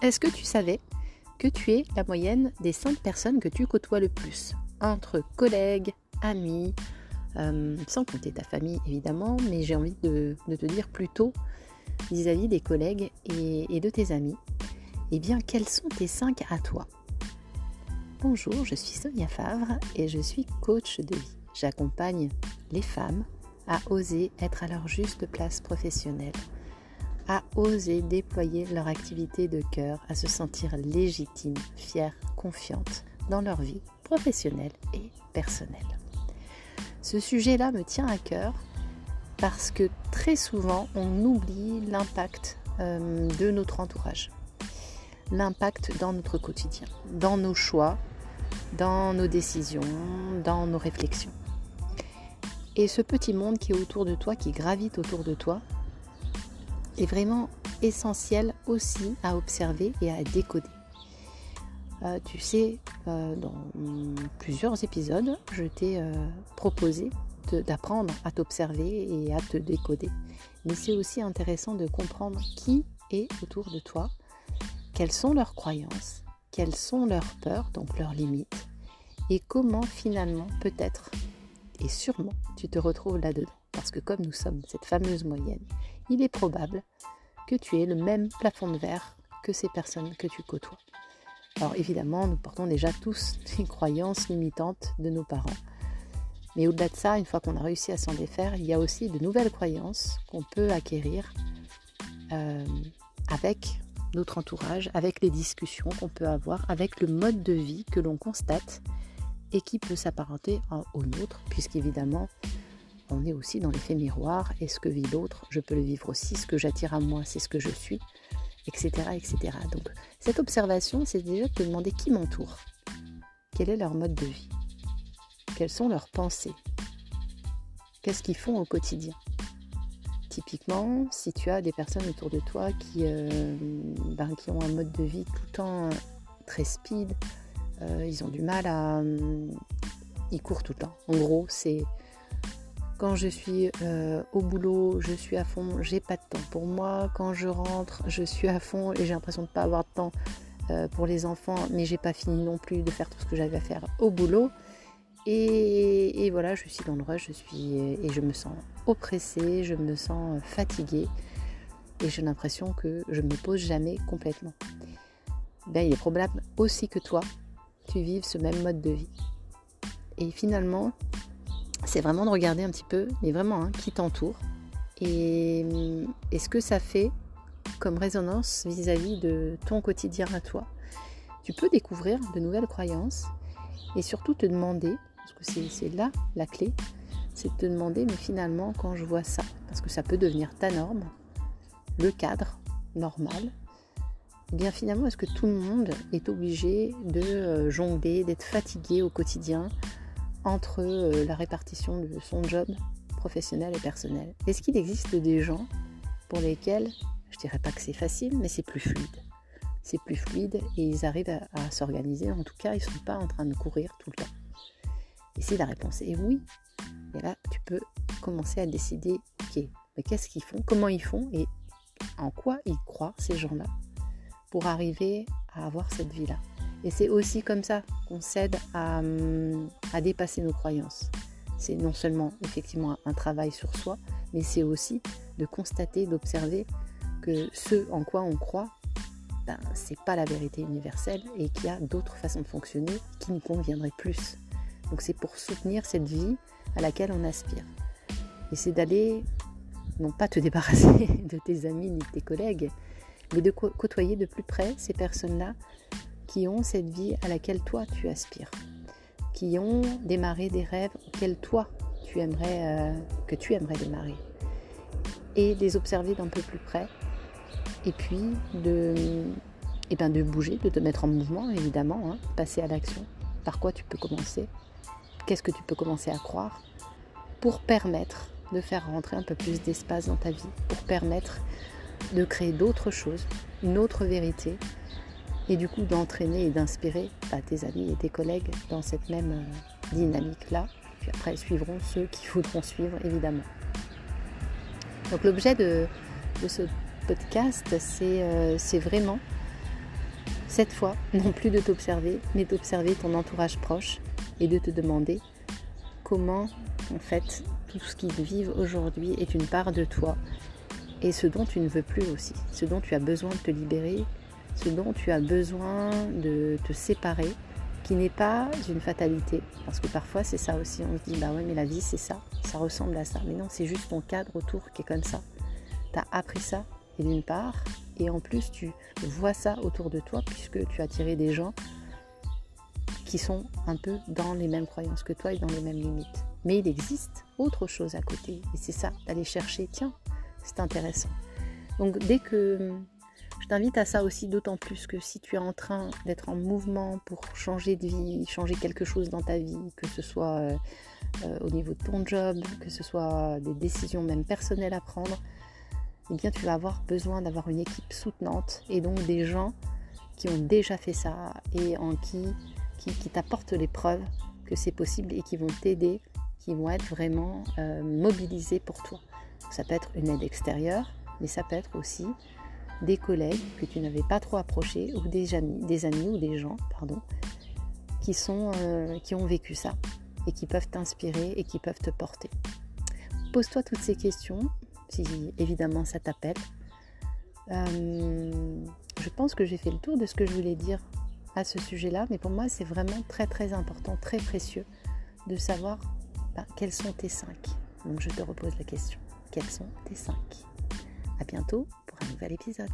Est-ce que tu savais que tu es la moyenne des 5 personnes que tu côtoies le plus? Entre collègues, amis, euh, sans compter ta famille évidemment, mais j'ai envie de, te dire plutôt vis-à-vis des collègues et, de tes amis. Eh bien, quels sont tes 5 à toi? Bonjour, je suis Sonia Favre et je suis coach de vie. J'accompagne les femmes à oser être à leur juste place professionnelle, à oser déployer leur activité de cœur, à se sentir légitime, fière, confiante dans leur vie professionnelle et personnelle. Ce sujet-là me tient à cœur parce que très souvent on oublie l'impact euh, de notre entourage, l'impact dans notre quotidien, dans nos choix, dans nos décisions, dans nos réflexions. Et ce petit monde qui est autour de toi, qui gravite autour de toi, est vraiment essentiel aussi à observer et à décoder. Euh, tu sais, euh, dans plusieurs épisodes, je t'ai euh, proposé d'apprendre à t'observer et à te décoder. Mais c'est aussi intéressant de comprendre qui est autour de toi, quelles sont leurs croyances, quelles sont leurs peurs, donc leurs limites, et comment finalement, peut-être, et sûrement, tu te retrouves là-dedans. Parce que comme nous sommes cette fameuse moyenne, il est probable que tu aies le même plafond de verre que ces personnes que tu côtoies. Alors évidemment, nous portons déjà tous des croyances limitantes de nos parents. Mais au-delà de ça, une fois qu'on a réussi à s'en défaire, il y a aussi de nouvelles croyances qu'on peut acquérir euh, avec notre entourage, avec les discussions qu'on peut avoir, avec le mode de vie que l'on constate et qui peut s'apparenter au nôtre, puisqu'évidemment, on est aussi dans l'effet miroir, et ce que vit l'autre, je peux le vivre aussi, ce que j'attire à moi, c'est ce que je suis, etc. etc. Donc cette observation, c'est déjà de te demander qui m'entoure, quel est leur mode de vie, quelles sont leurs pensées, qu'est-ce qu'ils font au quotidien? Typiquement, si tu as des personnes autour de toi qui, euh, ben, qui ont un mode de vie tout le temps très speed, euh, ils ont du mal à... ils courent tout le temps. En gros, c'est quand je suis euh, au boulot, je suis à fond, j'ai pas de temps pour moi. Quand je rentre, je suis à fond et j'ai l'impression de ne pas avoir de temps euh, pour les enfants, mais j'ai pas fini non plus de faire tout ce que j'avais à faire au boulot. Et, voilà, je suis dans le rush, je suis et je me sens oppressée, je me sens fatiguée et j'ai l'impression que je me pose jamais complètement. Ben, il est probable aussi que toi, tu vives ce même mode de vie. Et finalement, c'est vraiment de regarder un petit peu, mais vraiment, hein, qui t'entoure et, ce que ça fait comme résonance vis-à-vis de ton quotidien à toi? Tu peux découvrir de nouvelles croyances et surtout te demander, parce que c'est là la clé, c'est de te demander, mais finalement, quand je vois ça, parce que ça peut devenir ta norme, le cadre normal, eh bien finalement, est-ce que tout le monde est obligé de euh, jongler, d'être fatigué au quotidien entre euh, la répartition de son job professionnel et personnel Est-ce qu'il existe des gens pour lesquels, je dirais pas que c'est facile, mais c'est plus fluide? C'est plus fluide et ils arrivent à, s'organiser. En tout cas, ils ne sont pas en train de courir tout le temps. Et si la réponse est oui, et là, tu peux commencer à décider, ok, mais qu'est-ce qu'ils font, comment ils font? Et en quoi ils croient, ces gens-là, pour arriver à avoir cette vie-là? Et c'est aussi comme ça qu'on s'aide hum, à, dépasser nos croyances. C'est non seulement effectivement un travail sur soi, mais c'est aussi de constater, d'observer que ce en quoi on croit, ben, c'est pas la vérité universelle et qu'il y a d'autres façons de fonctionner qui nous conviendraient plus. Donc c'est pour soutenir cette vie à laquelle on aspire. Et c'est d'aller, non pas te débarrasser de tes amis ni de tes collègues, mais de côtoyer de plus près ces personnes-là qui ont cette vie à laquelle toi tu aspires, qui ont démarré des rêves auxquels toi tu aimerais, euh, que tu aimerais démarrer, et les observer d'un peu plus près, et puis de, et eh ben de bouger, de te mettre en mouvement évidemment, hein, passer à l'action. Par quoi tu peux commencer? Qu'est-ce que tu peux commencer à croire? Pour permettre de faire rentrer un peu plus d'espace dans ta vie, pour permettre de créer d'autres choses, une autre vérité, et du coup d'entraîner et d'inspirer bah, tes amis et tes collègues dans cette même euh, dynamique-là. Puis après suivront ceux qui voudront suivre évidemment. Donc l'objet de, ce podcast, c'est euh, vraiment cette fois, non plus de t'observer, mais d'observer ton entourage proche et de te demander comment, en fait, tout ce qu'ils vivent aujourd'hui est une part de toi et ce dont tu ne veux plus aussi, ce dont tu as besoin de te libérer, ce dont tu as besoin de te séparer, qui n'est pas une fatalité. Parce que parfois c'est ça aussi, on se dit bah ouais mais la vie c'est ça, ça ressemble à ça. Mais non, c'est juste ton cadre autour qui est comme ça. Tu as appris ça, et d'une part, et en plus tu vois ça autour de toi puisque tu as tiré des gens qui sont un peu dans les mêmes croyances que toi et dans les mêmes limites. Mais il existe autre chose à côté. Et c'est ça, d'aller chercher, tiens, c'est intéressant. Donc dès que je t'invite à ça aussi, d'autant plus que si tu es en train d'être en mouvement pour changer de vie, changer quelque chose dans ta vie, que ce soit euh, euh, au niveau de ton job, que ce soit des décisions même personnelles à prendre, eh bien tu vas avoir besoin d'avoir une équipe soutenante et donc des gens qui ont déjà fait ça et en qui, qui, t'apportent les preuves que c'est possible et qui vont t'aider, qui vont être vraiment euh, mobilisés pour toi. Ça peut être une aide extérieure, mais ça peut être aussi des collègues que tu n'avais pas trop approchés ou des amis, des amis ou des gens, pardon, qui, sont, euh, qui ont vécu ça et qui peuvent t'inspirer et qui peuvent te porter. Pose-toi toutes ces questions, si évidemment ça t'appelle. Euh, je pense que j'ai fait le tour de ce que je voulais dire à ce sujet-là, mais pour moi c'est vraiment très très important, très précieux de savoir bah, quels sont tes cinq. Donc je te repose la question. Quels sont tes cinq? À bientôt un nouvel épisode.